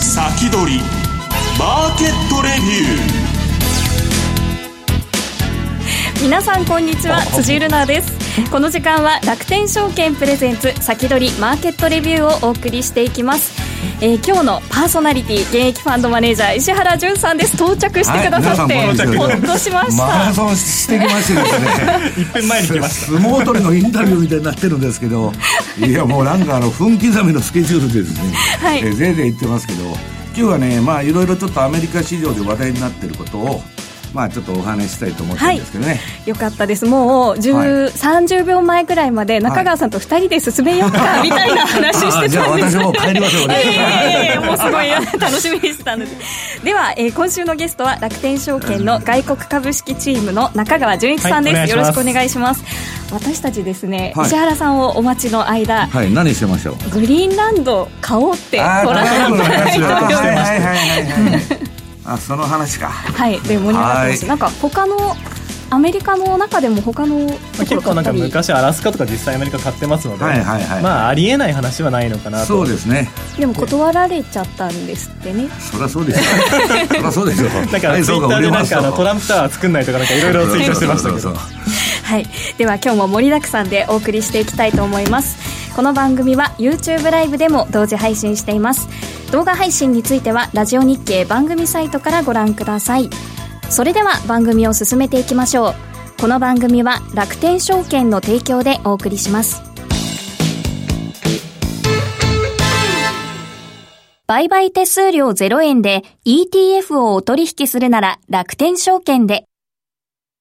先取りマーケットレビュー皆さんこんにちは辻るなです。この時間は楽天証券プレゼンツ先取りマーケットレビューをお送りしていきますえー、今日のパーソナリティ現役ファンドマネージャー石原潤さんです。到着してくださって、はい、ほっとしました。マラソンしてきましてですね。一分前に来ました。相撲取りのインタビューみたいになってるんですけど いやもうなんかあの分刻みのスケジュールでですね、はい、えー、ぜいぜい言ってますけど今日はねまあいろいろちょっとアメリカ市場で話題になってることをまあちょっとお話ししたいと思ってるんですけどね、はい、よかったです。もう、はい、30秒前ぐらいまで中川さんと2人で進めようか、みたいな話してたんです。じゃあ私も帰りましょうね。えー、もうすごい楽しみにしてたんで。すでは、えー、今週のゲストは楽天証券の外国株式チームの中川純一さんです、はい、よろしくお願いします。私たちですね、石原さんをお待ちの間はい。何してましょう？グリーンランド買おうって取らせていただいて はいはいはいはいあその話か。はいで盛り上がってますなんか他のアメリカの中でも他の結構なんか昔アラスカとか実際アメリカ買ってますので、はいはいはい、まあありえない話はないのかなと。そうですね。でも断られちゃったんですってね。そりゃそうですよ。そりゃそうですよ。なんかツイッターでなんかあのトランプタワー作んないとかなんかいろいろツイートしてましたけど。はい。では今日も盛りだくさんでお送りしていきたいと思いますこの番組は YouTube ライブでも同時配信しています。動画配信についてはラジオ日経番組サイトからご覧ください。それでは番組を進めていきましょう。この番組は楽天証券の提供でお送りします。売買手数料0円で ETF をお取引するなら楽天証券で。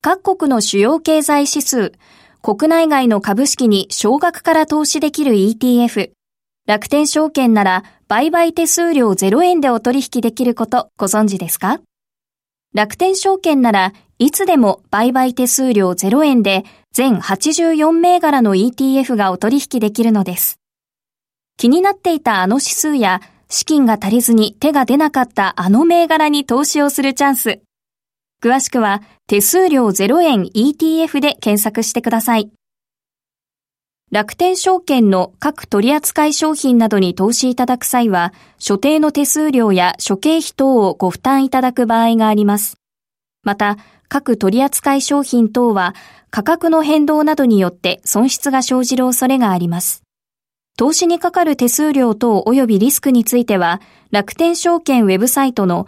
各国の主要経済指数国内外の株式に少額から投資できる ETF。楽天証券なら売買手数料0円でお取引できることご存知ですか？楽天証券ならいつでも売買手数料0円で全84銘柄の ETF がお取引できるのです。気になっていたあの指数や資金が足りずに手が出なかったあの銘柄に投資をするチャンス。詳しくは手数料0円 ETF で検索してください。楽天証券の各取扱商品などに投資いただく際は、所定の手数料や諸経費等をご負担いただく場合があります。また、各取扱商品等は価格の変動などによって損失が生じる恐れがあります。投資にかかる手数料等及びリスクについては、楽天証券ウェブサイトの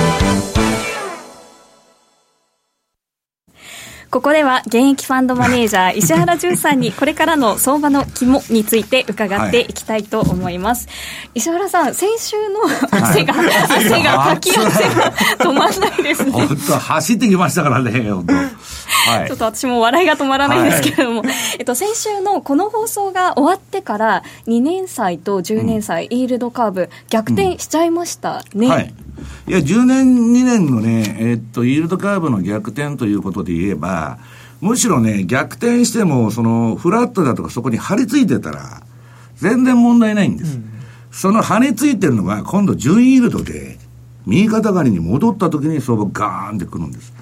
ここでは現役ファンドマネージャー 石原淳さんにこれからの相場の肝について伺っていきたいと思います、はい、石原さん先週の汗が、はい、汗がかき汗が止まらないですね。本当走ってきましたからね本当はい、ちょっと私も笑いが止まらないんですけれども、はい、えっと、先週のこの放送が終わってから2年債と10年債、うん、イールドカーブ逆転しちゃいましたね、うん、はい。いや、10年、2年のね、えー、っと、イールドカーブの逆転ということで言えば、むしろね、逆転しても、その、フラットだとかそこに張り付いてたら、全然問題ないんです。うん、その張り付いてるのが、今度、準イールドで、右肩上がりに戻った時に相場ガーンってくるんです。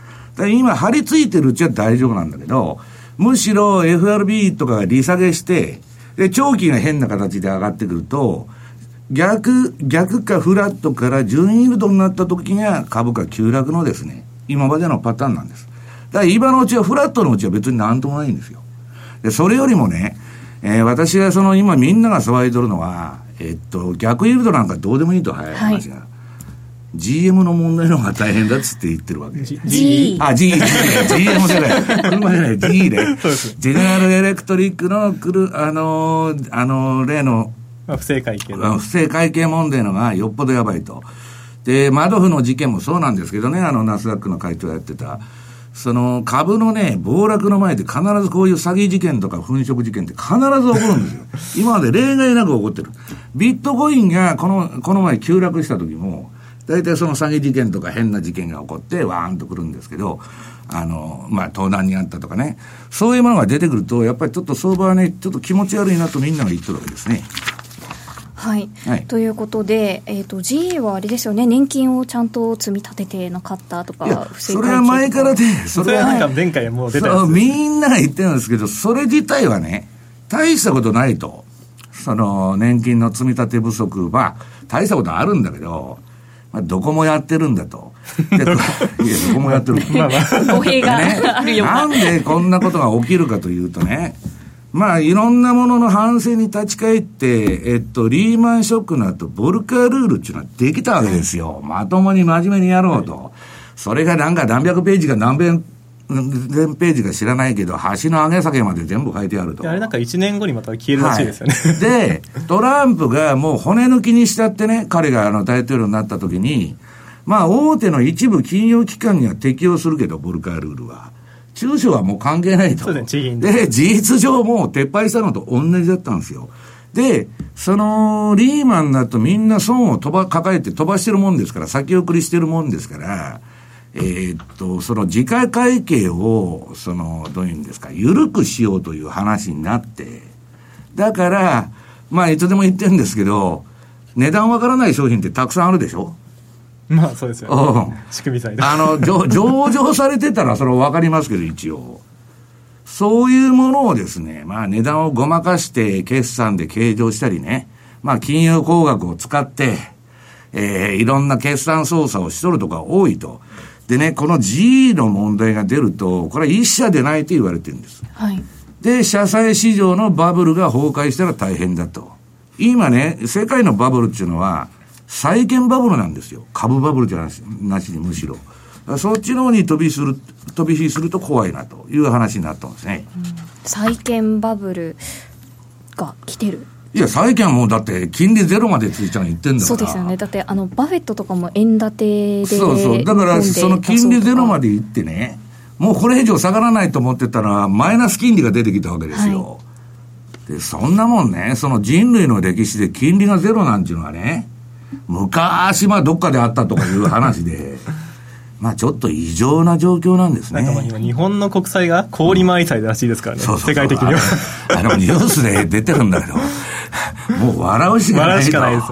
今、張り付いてるうちは大丈夫なんだけど、むしろ FRB とかが利下げして、で、長期が変な形で上がってくると、逆、逆かフラットから準イールドになった時には株価急落のですね、今までのパターンなんです。だから今のうちはフラットのうちは別になんともないんですよ。で、それよりもね、えー、私がその今みんなが騒いどるのは、えっと、逆イールドなんかどうでもいいと早い話が。はい GM の問題の方が大変だっつって言ってるわけ。G。あ、G、GM じゃない。車じゃない、G で。ジェネラルエレクトリックのくる、あのー、あのー、例のまあ、不正会計不正会計問題のがよっぽどやばいと。で、マドフの事件もそうなんですけどね、あの、ナスダックの会長やってた。その株のね、暴落の前で必ずこういう詐欺事件とか粉飾事件って必ず起こるんですよ。今まで例外なく起こってる。ビットコインがこの、この前急落した時も、大体その詐欺事件とか変な事件が起こってわーんとくるんですけど、あの、まあ、盗難にあったとかね、そういうものが出てくると、やっぱりちょっと相場はね、ちょっと気持ち悪いなとみんなが言ってるわけですね。はい、はい、ということで、えーと、GE はあれですよね、年金をちゃんと積み立ててなかったとか、それは前からで、それはなんか前回もう出たみんなが言ってるんですけど、それ自体はね、大したことないと、その年金の積み立て不足、まあ、大したことあるんだけど、まあ、どこもやってるんだと。いや、どこもやってる。まあまあ、語弊があるよ、ね、なんでこんなことが起きるかというとね、まあ、いろんなものの反省に立ち返って、えっと、リーマンショックの後、ボルカールールっていうのはできたわけですよ。まともに真面目にやろうと。それがなんか何百ページか何遍、何ページか知らないけど、橋の上げ下げまで全部書いてあると。あれなんか1年後にまた消えるらしいですよね。はい、で、トランプがもう骨抜きにしたってね、彼があの大統領になった時に、まあ大手の一部金融機関には適用するけど、ボルカールールは。中小はもう関係ないと。でね、で、事実上もう撤廃したのと同じだったんですよ。で、その、リーマンだとみんな損を飛ば、抱えて飛ばしてるもんですから、先送りしてるもんですから、えー、っと、その自家会計を、その、どういうんですか、緩くしようという話になって、だから、まあ、いつでも言ってるんですけど、値段わからない商品ってたくさんあるでしょ？まあそうですよね。仕組み債あの、上場されてたらそれはわかりますけど、一応。そういうものをですね、まあ値段をごまかして決算で計上したりね、まあ金融工学を使って、えー、いろんな決算操作をしとるとか多いと。でね、この G の問題が出ると、これは一社でないと言われてるんです。はい。で、社債市場のバブルが崩壊したら大変だと。今ね、世界のバブルっていうのは、債券バブルなんですよ。株バブルじゃなしなしにむしろ。そっちの方に飛びする、飛び火すると怖いなという話になったんですね。うん、債券バブルが来てるいや、債券はもうだって、金利ゼロまでついちゃう言ってんだから。そうですよね。だって、あの、バフェットとかも円建てで。そうそう。だから、その金利ゼロまでいってね、もうこれ以上下がらないと思ってたら、マイナス金利が出てきたわけですよ。はい、で、そんなもんね、その人類の歴史で金利がゼロなんていうのはね、昔、まあ、どっかであったとかいう話で、まあ、ちょっと異常な状況なんですね。なんか今、日本の国債が氷回債らしいですからね、そうそうそう世界的には。あの、ニュースで出てるんだけど、もう笑うしかない笑うしかないです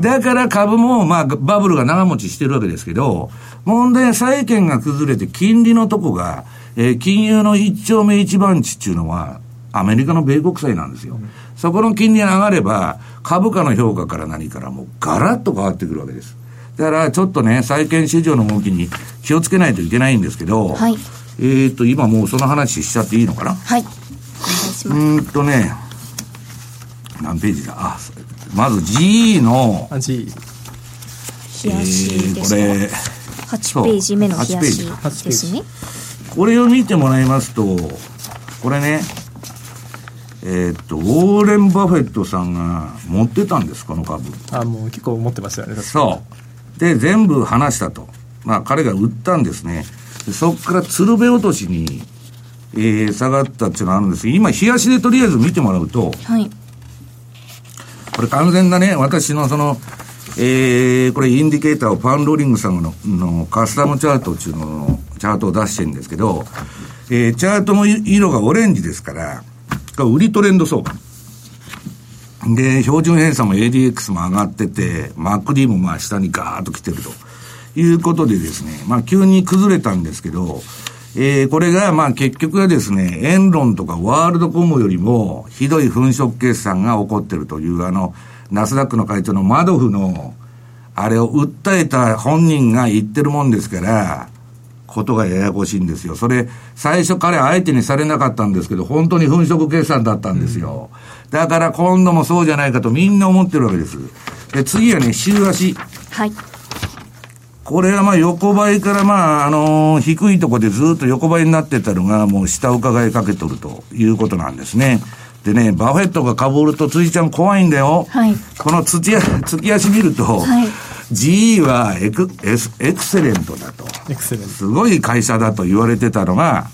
だから株も、まあ、バブルが長持ちしてるわけですけど、問題は債券が崩れて金利のとこが、えー、金融の一丁目一番地っていうのは、アメリカの米国債なんですよ。うん、そこの金利が上がれば、株価の評価から何からもうガラッと変わってくるわけです。だからちょっとね、債券市場の動きに気をつけないといけないんですけど、はい、えっと、今もうその話しちゃっていいのかな？はい。お願いします。うんとね、何ページだ？あ、まず G の、あ、G。冷やしですか、えー、これ、8ページ目の冷やしですね。これを見てもらいますと、これね、えー、っと、ウォーレン・バフェットさんが持ってたんです、この株。あ、もう結構持ってましたよね。そう。で、全部話したと。まあ、彼が売ったんですね。そこから鶴瓶落としに、えー、下がったっていうのがあるんです今、冷やしでとりあえず見てもらうと、はい。これ完全なね、私のその、えー、これインディケーターをパンローリングさんののカスタムチャートっていうののチャートを出してるんですけど、えー、チャートの色がオレンジですから、売りトレンド相場。で、標準偏差も ADX も上がってて、MacD もまあ下にガーッと来てるということでですね、まあ急に崩れたんですけど、えー、これがまあ結局はですね、エンロンとかワールドコムよりもひどい粉飾決算が起こってるというあの、ナスダックの会長のマドフの、あれを訴えた本人が言ってるもんですから、ことがややこしいんですよ。それ、最初彼相手にされなかったんですけど、本当に粉飾決算だったんですよ。うん、だから今度もそうじゃないかとみんな思ってるわけです。で、次はね、週足。はい。これはまあ横ばいからまあ、あのー、低いところでずっと横ばいになってたのが、もう下伺いかけとるということなんですね。でね、バフェットがかぶると、辻ちゃん怖いんだよ。はい。この月足見ると、はい。GE はエクエスエクセレントだと。エクセレント。すごい会社だと言われてたのが、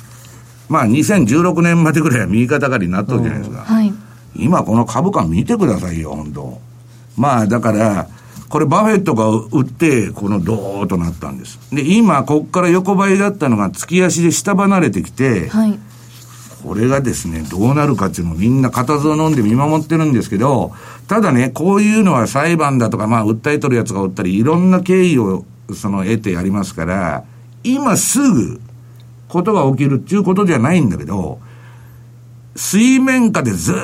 まあ2016年までぐらいは右肩上がりになったじゃないですか。はい。今この株価見てくださいよ、本当まあだから、これバフェットが売って、このドーッとなったんです。で、今、こっから横ばいだったのが月足で下離れてきて、はい、これがですね、どうなるかっていうのをみんな固唾を飲んで見守ってるんですけど、ただね、こういうのは裁判だとか、まあ、訴えとるやつがおったり、いろんな経緯を、その、得てやりますから、今すぐ、ことが起きるっていうことじゃないんだけど、水面下でずっ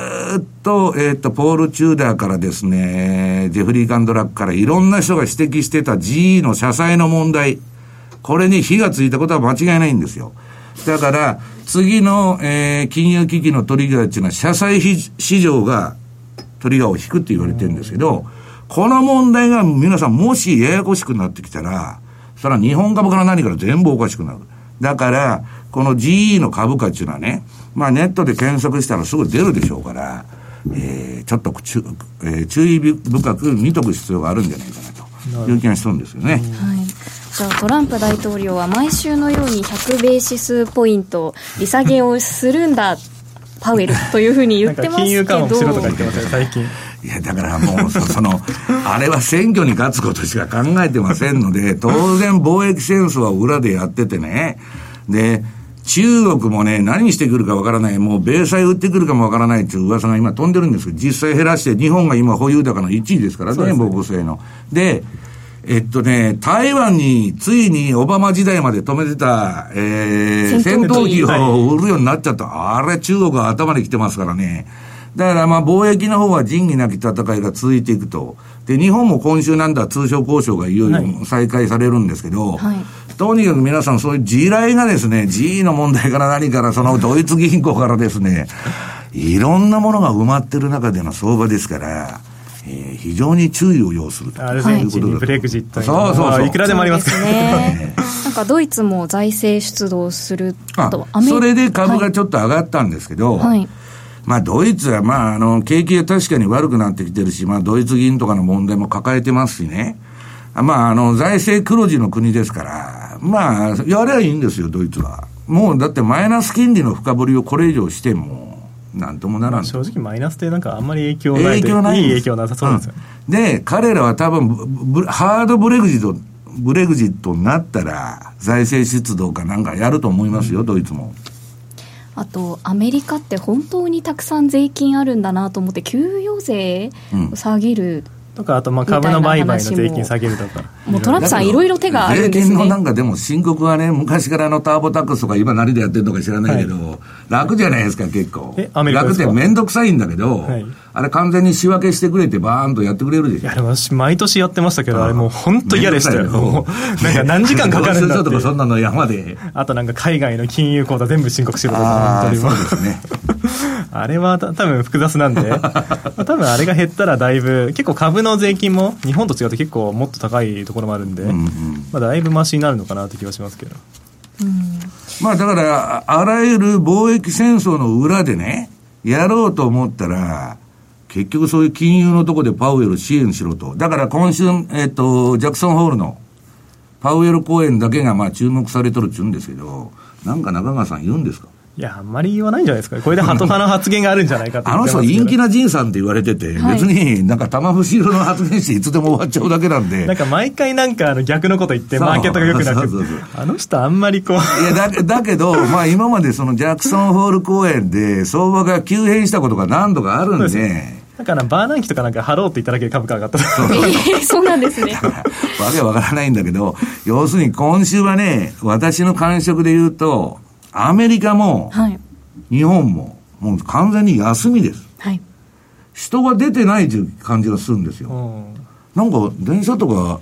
と、えっ、ー、と、ポール・チューダーからですね、ジェフリー・ガンドラックからいろんな人が指摘してた GE の社債の問題、これに火がついたことは間違いないんですよ。だから、次の、えー、金融危機のトリガーっていうのは、社債市場がトリガーを引くって言われてるんですけど、この問題が皆さんもしややこしくなってきたら、それは日本株から何から全部おかしくなる。だから、この GE の株価っていうのはね、まあネットで検索したらすぐ出るでしょうから、えー、ちょっと注,、えー、注意深く見とく必要があるんじゃないかなという気がしそうですよね。はい。じゃあトランプ大統領は毎週のように100ベーシスポイント利下げをするんだパウエルというふうに言ってますけど。金融緩和しろとか言ってますよ最近。いや、だからもう、その、あれは選挙に勝つことしか考えてませんので、当然貿易戦争は裏でやっててね、で、中国もね、何してくるかわからない、もう米債売ってくるかもわからないっていう噂が今飛んでるんですけど、実際減らして、日本が今保有高の1位ですからね、防護性の。で、えっとね、台湾についにオバマ時代まで止めてた、えー、戦闘機を売るようになっちゃった。あれ中国は頭に来てますからね。だからまあ貿易の方は仁義なき戦いが続いていくと。で、日本も今週なんだ通商交渉がいよいよ再開されるんですけど、はい、とにかく皆さんそういう地雷がですね、G の問題から何から、そのドイツ銀行からですね、いろんなものが埋まってる中での相場ですから、えー、非常に注意を要すると。アルゼンチンにブレグジットそうそうそう。いくらでもあります。からね。なんかドイツも財政出動するとそれで株がちょっと上がったんですけど、はい。まあ、ドイツは、まあ、あの、景気が確かに悪くなってきてるし、まあ、ドイツ銀とかの問題も抱えてますしね。まあ、あの、財政黒字の国ですから、まあ、やればいいんですよ、ドイツは。もう、だってマイナス金利の深掘りをこれ以上しても、なんともならん。正直マイナスってなんかあんまり影響ない影響ないいい影響なさそうですよ、うん、で、彼らは多分、ハードブレグジット、ブレグジットになったら、財政出動かなんかやると思いますよ、うん、ドイツも。あとアメリカって本当にたくさん税金あるんだなと思って給与税を下げる、とかあとまあ株の売買の税金下げるとか。も。うトランプさんいろいろ手があるんですね。税金のなんかでも申告はね昔からのターボタックスとか今何でやってるのか知らないけど、はい、楽じゃないですか結構。楽って面倒くさいんだけど、はい、あれ完全に仕分けしてくれてバーンとやってくれるでしょ。いやでも毎年やってましたけどあれもう本当嫌でしたよ。なんか何時間かかるんだってとかそんなの山で。あとなんか海外の金融口座全部申告しろとか本当にそうですねあれは多分複雑なんで 多分あれが減ったらだいぶ結構株の税金も日本と違って結構もっと高いところもあるんで、うんうん、まあ、だいぶマシになるのかなって気はしますけど。うん、まあだから、あらゆる貿易戦争の裏でね、やろうと思ったら、結局そういう金融のとこでパウエル支援しろと。だから今週、えっ、と、ジャクソンホールのパウエル公演だけがまあ注目されとるっちゅうんですけど、なんか中川さん言うんですか？いや、あんまり言わないんじゃないですか、これでハト派の発言があるんじゃないかあの人、陰気な仁さんって言われてて、はい、別になんか玉節色の発言していつでも終わっちゃうだけなんで。なんか毎回なんかあの逆のこと言って、マーケットが良くなくあの人、あんまりこう。いや、だだけど、まあ今までそのジャクソンホール公演で相場が急変したことが何度かあるんで。だからバーナンキとかなんか貼ろうって言っただけで株価上がったそう そうなんですね。わけわからないんだけど、要するに今週はね、私の感触で言うと、アメリカも、はい日本も、もう完全に休みです。はい。人が出てないという感じがするんですよ。なんか、電車とか、道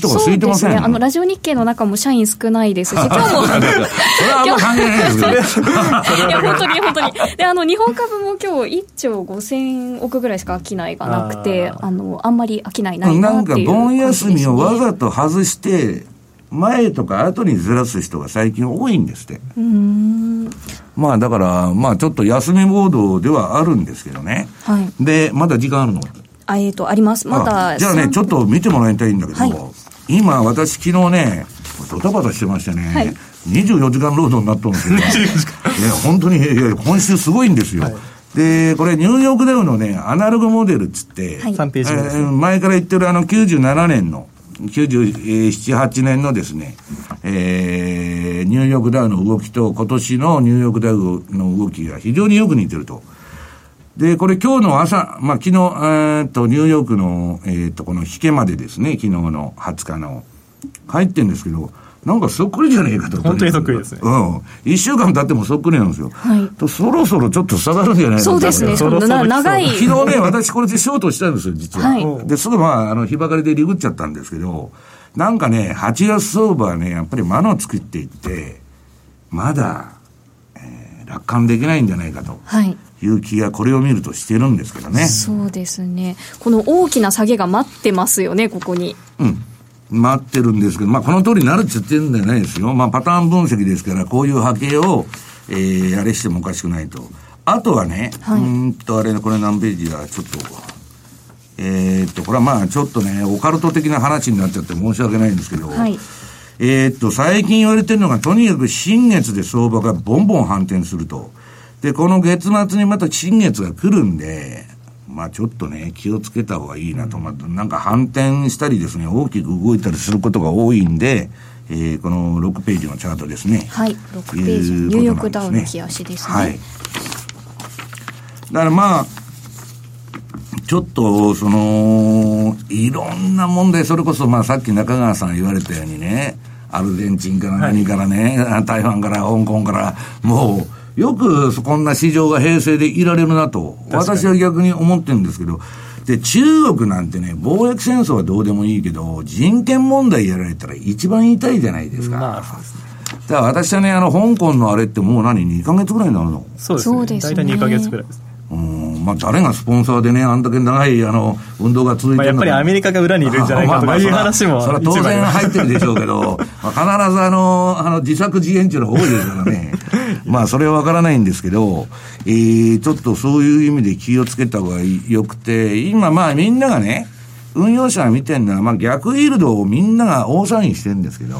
とか空いてません？ね。あの、ラジオ日経の中も社員少ないですし、今日も。それはあんま関係ないですよ。いや、本当に本当に。で、あの、日本株も今日1兆5000億ぐらいしか商いがなくて、あの、あんまり商いないなっていう、なんか、盆休みをわざと外して、前とか後にずらす人が最近多いんですって。まあだから、まあちょっと休みモードではあるんですけどね。はい、で、まだ時間あるの？あ、えっ、ー、と、あります。まだ。じゃあね、ちょっと見てもらいたいんだけど、はい、今私昨日ね、ドタバタしてましてね、はい、24時間労働になったんですよ。いや、本当に、いや、今週すごいんですよ。はいで、これニューヨークダウのね、アナログモデルっつって、はい3ページ。前から言ってるあの97年の、97、8年のですね、えー、ニューヨークダウの動きと今年のニューヨークダウの動きが非常によく似てると。で、これ今日の朝、まあ昨日、えっと、ニューヨークの、えっと、この引けまでですね、昨日の20日の、入ってんですけど、なんかそっくりじゃねえかと。本当にそっくりですねうん。一週間経ってもそっくりなんですよ。はいとそろそろちょっと下がるんじゃないかそうですね。そろそろな長い。昨日ね、私これでショートしたんですよ、実は。はいで、すぐまあ、あの、日ばかりでリグっちゃったんですけど、なんかね、8月相場はね、やっぱり間の作っていって、まだ、えー楽観できないんじゃないかとはい。いう気がこれを見るとしてるんですけどね。そうですね。この大きな下げが待ってますよね、ここに。うん。待ってるんですけど、まあ、この通りになるって言ってるんじゃないですよ。まあ、パターン分析ですから、こういう波形を、えー、あれしてもおかしくないと。あとはね、はいうーんと、あれね、これ何ページだ、ちょっと、えーっと、これはまあ、ちょっとね、オカルト的な話になっちゃって申し訳ないんですけど、はい。えーっと、最近言われてるのが、とにかく新月で相場がボンボン反転すると。で、この月末にまた新月が来るんで、まあちょっとね、気をつけた方がいいなと。まあ、なんか反転したりですね、大きく動いたりすることが多いんで、えーこの6ページのチャートですね。はい。6ページ。いうニューヨークダウの日足ですね。はい。だからまあ、ちょっと、その、いろんな問題、それこそ、まあ、さっき中川さん言われたようにね、アルゼンチンから何からね、台湾から香港から、もう、よくこんな市場が平成でいられるなと、私は逆に思ってるんですけど、で、中国なんてね、貿易戦争はどうでもいいけど、人権問題やられたら一番痛いじゃないですか。まあ、そうですね。だから私はね、あの、香港のあれってもう何、2ヶ月ぐらいになるの？そうですね。大体2ヶ月くらいですね。うん、まあ誰がスポンサーでね、あんだけ長い、あの、運動が続いまあ、てるのかやっぱりアメリカが裏にいるんじゃないかとかいう話もそれは当然入ってるでしょうけど、まあ、必ずあの、あの、自作自演っていうのが多いですからね。まあ、それはわからないんですけど、えー、ちょっとそういう意味で気をつけた方がよくて、今まあみんながね、運用者が見てるのは、まあ逆イールドをみんなが大騒ぎしてるんですけど、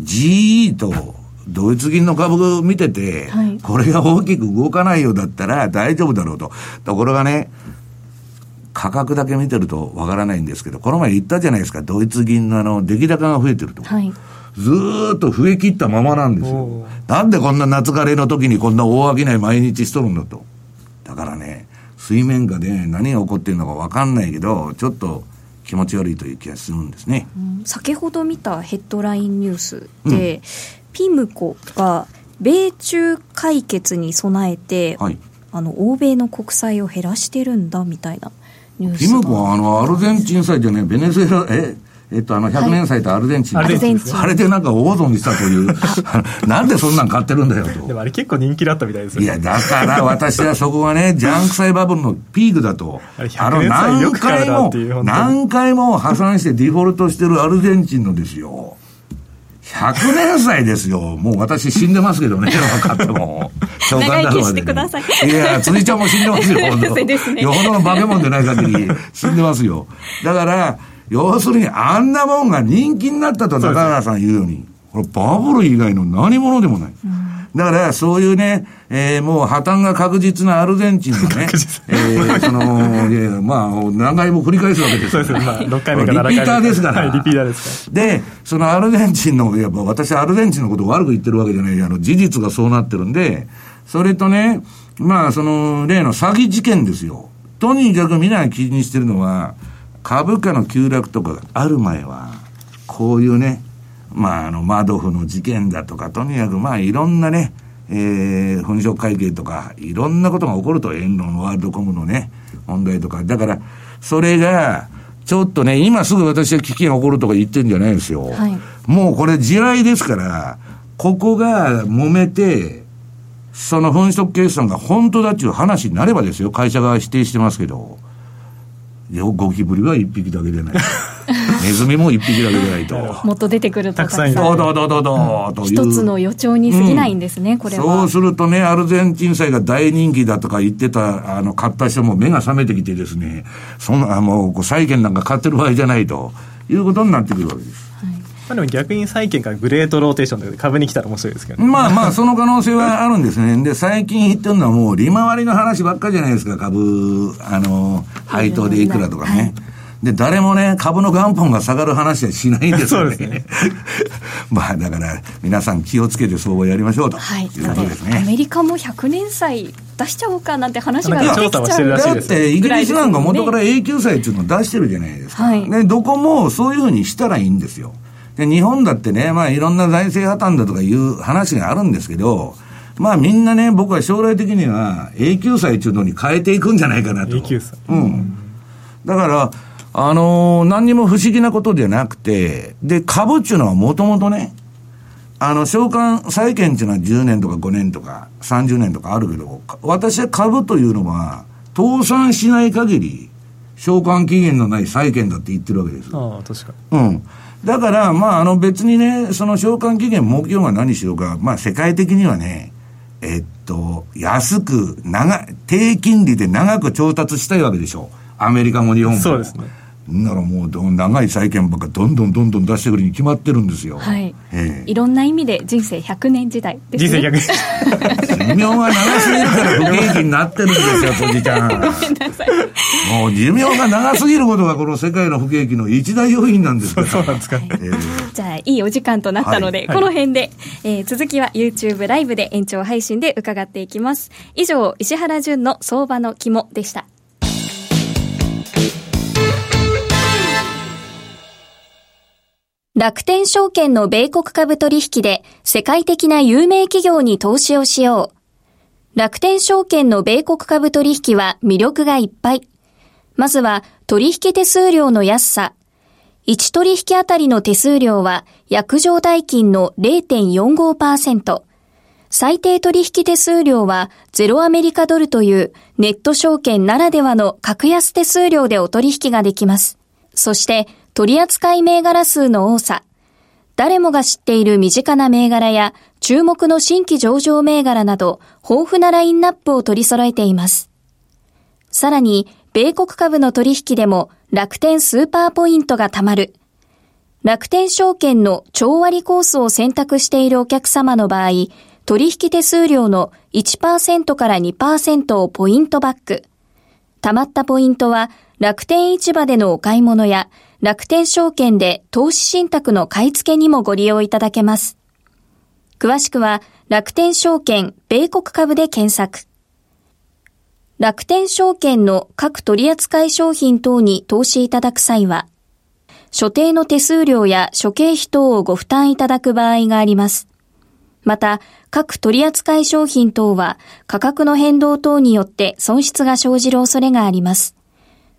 GE とドイツ銀の株見てて、はいこれが大きく動かないようだったら大丈夫だろうと。ところがね、価格だけ見てるとわからないんですけど、この前言ったじゃないですか、ドイツ銀のあの、出来高が増えてると。はい。ずーっと増え切ったままなんですよお。なんでこんな夏枯れの時にこんな大商い毎日しとるんだと。だからね、水面下で何が起こってるのかわかんないけど、ちょっと気持ち悪いという気がするんですね。うん先ほど見たヘッドラインニュースで、ピムコが米中解決に備えて、はい。あの欧米の国債を減らしてるんだみたいなニュースピムコはあの、アルゼンチン債じゃね、ベネズエラ、え、えっと、あの、100年債とアルゼンチン。アルゼンチンあれでなんか大損したという、なんでそんなん買ってるんだよと。でもあれ結構人気だったみたいですよいや、だから私はそこがね、ジャンク債バブルのピークだと。あれ100年債よく買うなっていう本当に何回も破産してデフォルトしてるアルゼンチンのですよ。100年債ですよ。もう私死んでますけどね、分かっても。長官なるまで長生きしてくださいいや、辻ちゃんも死んでますよ、本当 そうですねよほどの化け物でない限り死んでますよ。だから、要するにあんなもんが人気になったと中川さん言うように、これバブル以外の何物でもない。だから、そういうね、えーもう破綻が確実なアルゼンチンのね、えーその、まあ、何回も繰り返すわけですよそうですね。まあ、6回目か7回目。リピーターですから。はい、リピーターですかで、そのアルゼンチンの、やっぱ私アルゼンチンのことを悪く言ってるわけじゃない、あの、事実がそうなってるんで、それとね、まあ、その、例の詐欺事件ですよ。とにかくみんなが気にしてるのは、株価の急落とかがある前は、こういうね、まあ、あの、マドフの事件だとか、とにかくまあ、いろんなね、えー、粉飾会計とか、いろんなことが起こると、エンロン、ワールドコムのね、問題とか。だから、それが、ちょっとね、今すぐ私は危機が起こるとか言ってんじゃないですよ。はいもうこれ地雷ですから、ここが揉めて、その粉飾決算が本当だっていう話になればですよ、会社が否定してますけど、ゴキブリは一匹だけでない。ネズミも一匹だけでないと。もっと出てくるとたくさんどうどうどうどうどうという。一つの予兆に過ぎないんですね、これは。そうするとね、アルゼンチン債が大人気だとか言ってた、あの、買った人も目が覚めてきてですね、そんな、もう、こう債券なんか買ってる場合じゃないということになってくるわけです。まあでも逆に債券からグレートローテーションで株に来たら面白いですけどね。まあまあ、その可能性はあるんですね。で、最近言ってるのはもう利回りの話ばっかりじゃないですか、株、あの、配当でいくらとかね。で、誰もね、株の元本が下がる話はしないんですよね。ね まあ、だから、皆さん気をつけて相場やりましょうということですね。はい、アメリカも100年債出しちゃおうかなんて話が出てきちゃうだってイギリスなんか元から永久債っていうのを出してるじゃないですか。はい、で、どこもそういうふうにしたらいいんですよ。で、日本だってね、まあいろんな財政破綻だとかいう話があるんですけど、まあみんなね、僕は将来的には永久債っていうのに変えていくんじゃないかなと。永久債。うん。だから、あのー、何にも不思議なことではなくて、で、株っていうのはもともとね、あの、償還債券っていうのは10年とか5年とか30年とかあるけど、私は株というのは、倒産しない限り、償還期限のない債券だって言ってるわけです。ああ、確かに。うん。だから、まあ、あの別にね、その償還期限目標が何しようか、まあ世界的にはね、えっと、安く、長、低金利で長く調達したいわけでしょう。アメリカも日本も。そうですね。ならもう長い債券ばっかどんどんどんどん出してくるに決まってるんですよ。はい。えー、いろんな意味で人生100年時代ですね。人生100年。寿命が長すぎるから不景気になってるんですよ、おじちゃん。ごめんなさい。もう寿命が長すぎることがこの世界の不景気の一大要因なんですから。そうなんですか。えー、じゃあ、いいお時間となったので、はい、この辺で、えー、続きは YouTube ライブで延長配信で伺っていきます。以上、石原淳の相場の肝でした。楽天証券の米国株取引で世界的な有名企業に投資をしよう。楽天証券の米国株取引は魅力がいっぱい。まずは取引手数料の安さ。1取引あたりの手数料は約定代金の0.45%。最低取引手数料はゼロアメリカドルというネット証券ならではの格安手数料でお取引ができます。そして取扱銘柄数の多さ、誰もが知っている身近な銘柄や注目の新規上場銘柄など豊富なラインナップを取り揃えています。さらに、米国株の取引でも楽天スーパーポイントが貯まる。楽天証券の超割コースを選択しているお客様の場合、取引手数料の1%から2%をポイントバック。貯まったポイントは楽天市場でのお買い物や楽天証券で投資信託の買い付けにもご利用いただけます。詳しくは楽天証券米国株で検索。楽天証券の各取扱商品等に投資いただく際は、所定の手数料や諸経費等をご負担いただく場合があります。また、各取扱商品等は価格の変動等によって損失が生じる恐れがあります。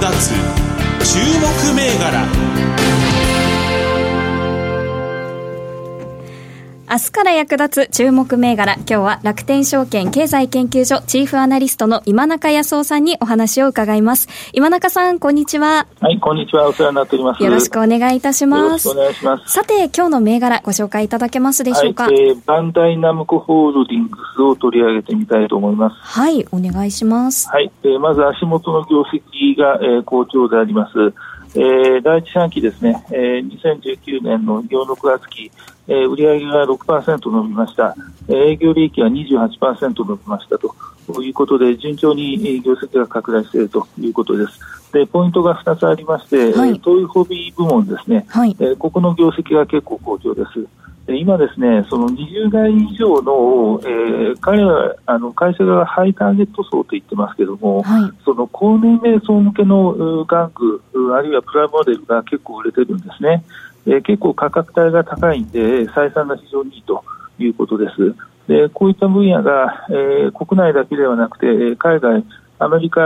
立つ注目銘柄。明日から役立つ注目銘柄。今日は楽天証券経済研究所チーフアナリストの今中康夫さんにお話を伺います。今中さん、こんにちは。はい、こんにちは。お世話になっております。よろしくお願いいたします。よろしくお願いします。さて、今日の銘柄ご紹介いただけますでしょうか？はい、えー、バンダイナムコホールディングスを取り上げてみたいと思います。はい、お願いします。はい、えー、まず足元の業績が、えー、好調であります。えー、第一四半期ですね、えー、2019年の4、6月期、えー、売上が6%伸びました、えー、営業利益は28%伸びましたということで、順調に業績が拡大しているということです。でポイントが2つありまして、はい、トイホビー部門ですね、はい、えー、ここの業績が結構好調です。今ですね、その20代以上の、えー、彼はあの会社がハイターゲット層と言ってますけども、はい、その高年齢層向けの玩具、あるいはプラモデルが結構売れてるんですね。えー、結構価格帯が高いんで、採算が非常にいいということです。でこういった分野が、えー、国内だけではなくて、海外、アメリカ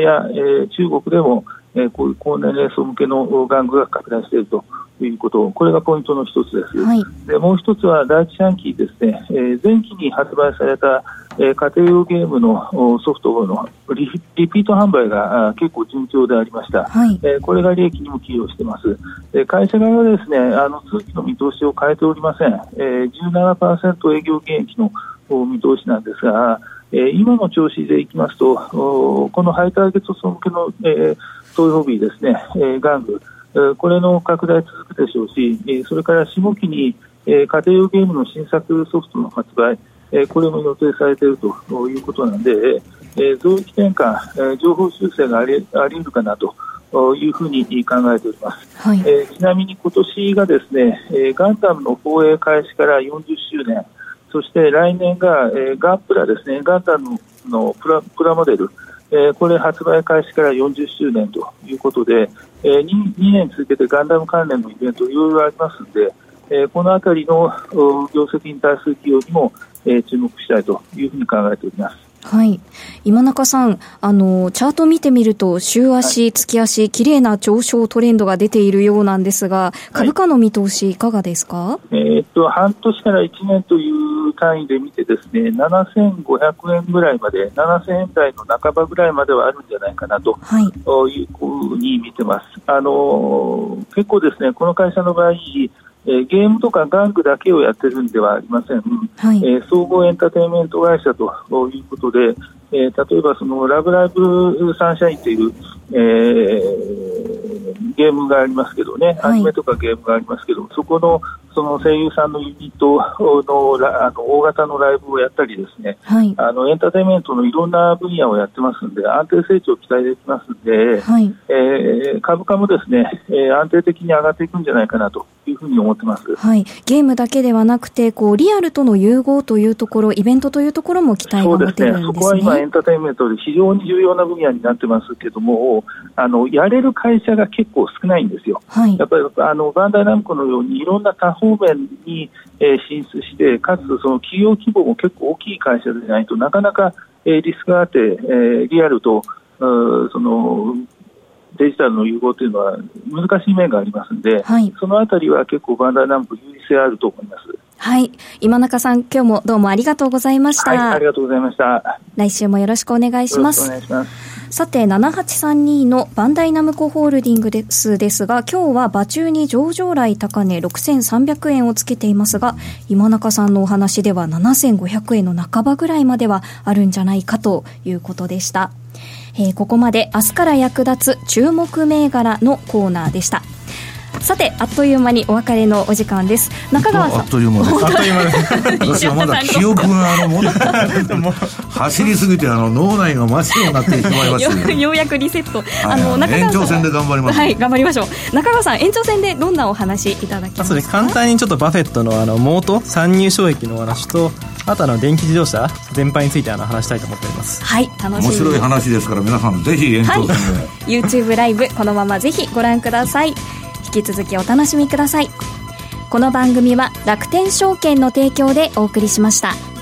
や、えー、中国でも、えー、こういう高年齢層向けの玩具が拡大しているということ、これがポイントの一つです。はい、でもう一つは第一四半期ですね、えー、前期に発売された、えー、家庭用ゲームのソフトのリリピート販売が結構順調でありました、はい、えー、これが利益にも寄与しています。で会社側はですねあの通期の見通しを変えておりません。えー、17%営業減益の見通しなんですが、えー、今の調子でいきますと、このハイターゲット層向けの、えー、投与日ですね、えー、玩具、えー、これの拡大続くでしょうし、えー、それから下期に、えー、家庭用ゲームの新作ソフトの発売、えー、これも予定されているということなんで、えー、増益転換、えー、情報修正がありあり得るかなと。いうふうに考えております、はい、えー、ちなみに今年がですね、えー、ガンダムの放映開始から40周年、そして来年が、えー、ガンプラですね、ガンダムのプラプラモデル、えー、これ発売開始から40周年ということで、えー、2, 2年続けてガンダム関連のイベントいろいろありますので、えー、このあたりの業績に対する企業にも、えー、注目したいというふうに考えております。はい。今中さん、あの、チャート見てみると、週足、月足、綺麗な上昇トレンドが出ているようなんですが、株価の見通しいかがですか、えー、っと、半年から1年という単位で見てですね、7500円ぐらいまで、7000円台の半ばぐらいまではあるんじゃないかなと、はい、いうふうに見てます。あの、結構ですね、この会社の場合、えー、ゲームとか玩具だけをやってるんではありません、はい、えー、総合エンターテインメント会社ということで、えー、例えばそのラブライブサンシャインという、えー、ゲームがありますけどね、アニメとかゲームがありますけど、そこのその声優さんのユニットのあの大型のライブをやったりですね、はい、あのエンターテインメントのいろんな分野をやってますんで安定成長期待できますんで、はい、えー、株価もですね、えー、安定的に上がっていくんじゃないかなというふうに思ってます、はい、ゲームだけではなくてこうリアルとの融合というところイベントというところも期待が持てるんですね。そこは今エンターテインメントで非常に重要な分野になってますけどもあのやれる会社が結構少ないんですよ、はい、やっぱりあのバンダイナムコのようにいろんな多方面にえ進出して、かつその企業規模も結構大きい会社でないとなかなか、えリスクがあって、えリアルとそのデジタルの融合というのは難しい面がありますので、はい、そのあたりは結構バンダーナンプ優位性あると思います。はい。今中さん、今日もどうもありがとうございました。はい、ありがとうございました。来週もよろしくお願いします。お願いします。さて、7832のバンダイナムコホールディングスですが、今日は場中に上場来高値6300円をつけていますが、今中さんのお話では7500円の半ばぐらいまではあるんじゃないかということでした。えー、ここまで明日から役立つ注目銘柄のコーナーでした。さてあっという間にお別れのお時間です。中川さん。あっという間で。すあっという間です 私はまだ記憶があのも 走りすぎてあの脳内が真っ白になってしまいましたようやくリセット。あの中川延長戦で頑張ります。はい頑張りましょう。中川さん延長戦でどんなお話いただきますか？簡単にちょっとバフェットのあのモート？参入障益のお話とあとあの電気自動車全般についてあの話したいと思っております。はい楽しみ。面白い話ですから皆さんぜひ延長戦で、はい、YouTube ライブこのままぜひご覧ください。引き続きお楽しみください。この番組は楽天証券の提供でお送りしました。